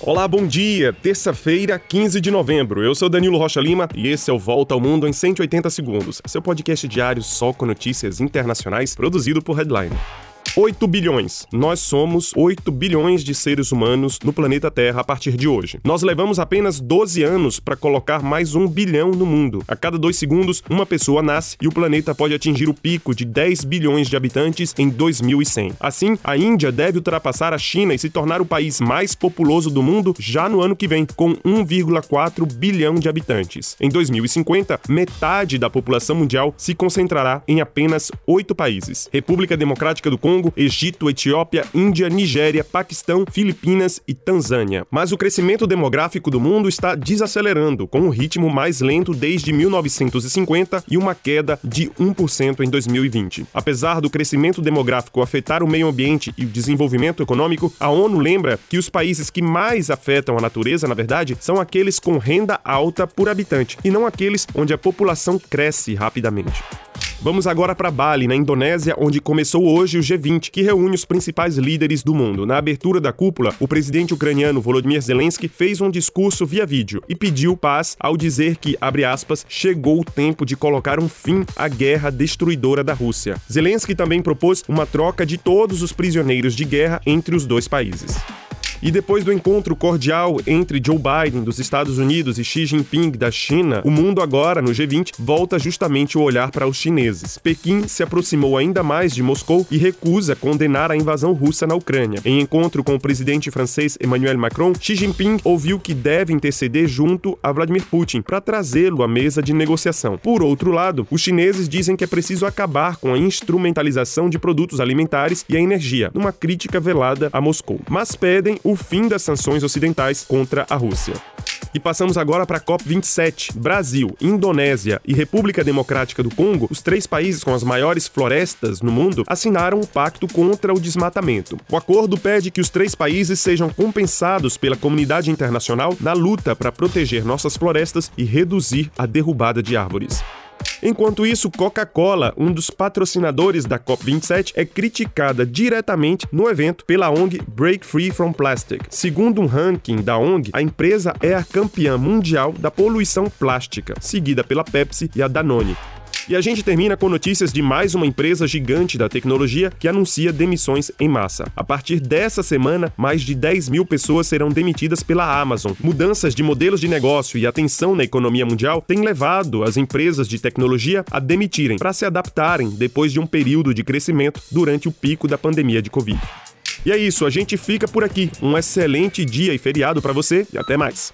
Olá, bom dia! Terça-feira, 15 de novembro. Eu sou Danilo Rocha Lima e esse é o Volta ao Mundo em 180 Segundos, seu podcast diário só com notícias internacionais produzido por Headline. 8 bilhões. Nós somos 8 bilhões de seres humanos no planeta Terra a partir de hoje. Nós levamos apenas 12 anos para colocar mais um bilhão no mundo. A cada dois segundos, uma pessoa nasce e o planeta pode atingir o pico de 10 bilhões de habitantes em 2100. Assim, a Índia deve ultrapassar a China e se tornar o país mais populoso do mundo já no ano que vem, com 1,4 bilhão de habitantes. Em 2050, metade da população mundial se concentrará em apenas oito países: República Democrática do Congo, Congo, Egito, Etiópia, Índia, Nigéria, Paquistão, Filipinas e Tanzânia. Mas o crescimento demográfico do mundo está desacelerando, com um ritmo mais lento desde 1950 e uma queda de 1% em 2020. Apesar do crescimento demográfico afetar o meio ambiente e o desenvolvimento econômico, a ONU lembra que os países que mais afetam a natureza, na verdade, são aqueles com renda alta por habitante e não aqueles onde a população cresce rapidamente. Vamos agora para Bali, na Indonésia, onde começou hoje o G20, que reúne os principais líderes do mundo. Na abertura da cúpula, o presidente ucraniano Volodymyr Zelensky fez um discurso via vídeo e pediu paz ao dizer que, abre aspas, chegou o tempo de colocar um fim à guerra destruidora da Rússia. Zelensky também propôs uma troca de todos os prisioneiros de guerra entre os dois países. E depois do encontro cordial entre Joe Biden dos Estados Unidos e Xi Jinping da China, o mundo agora, no G20, volta justamente o olhar para os chineses. Pequim se aproximou ainda mais de Moscou e recusa condenar a invasão russa na Ucrânia. Em encontro com o presidente francês Emmanuel Macron, Xi Jinping ouviu que deve interceder junto a Vladimir Putin para trazê-lo à mesa de negociação. Por outro lado, os chineses dizem que é preciso acabar com a instrumentalização de produtos alimentares e a energia, numa crítica velada a Moscou. Mas pedem o fim das sanções ocidentais contra a Rússia. E passamos agora para a COP27. Brasil, Indonésia e República Democrática do Congo, os três países com as maiores florestas no mundo, assinaram um pacto contra o desmatamento. O acordo pede que os três países sejam compensados pela comunidade internacional na luta para proteger nossas florestas e reduzir a derrubada de árvores. Enquanto isso, Coca-Cola, um dos patrocinadores da COP27, é criticada diretamente no evento pela ONG Break Free from Plastic. Segundo um ranking da ONG, a empresa é a campeã mundial da poluição plástica, seguida pela Pepsi e a Danone. E a gente termina com notícias de mais uma empresa gigante da tecnologia que anuncia demissões em massa. A partir dessa semana, mais de 10 mil pessoas serão demitidas pela Amazon. Mudanças de modelos de negócio e atenção na economia mundial têm levado as empresas de tecnologia a demitirem para se adaptarem depois de um período de crescimento durante o pico da pandemia de Covid. E é isso, a gente fica por aqui. Um excelente dia e feriado para você e até mais.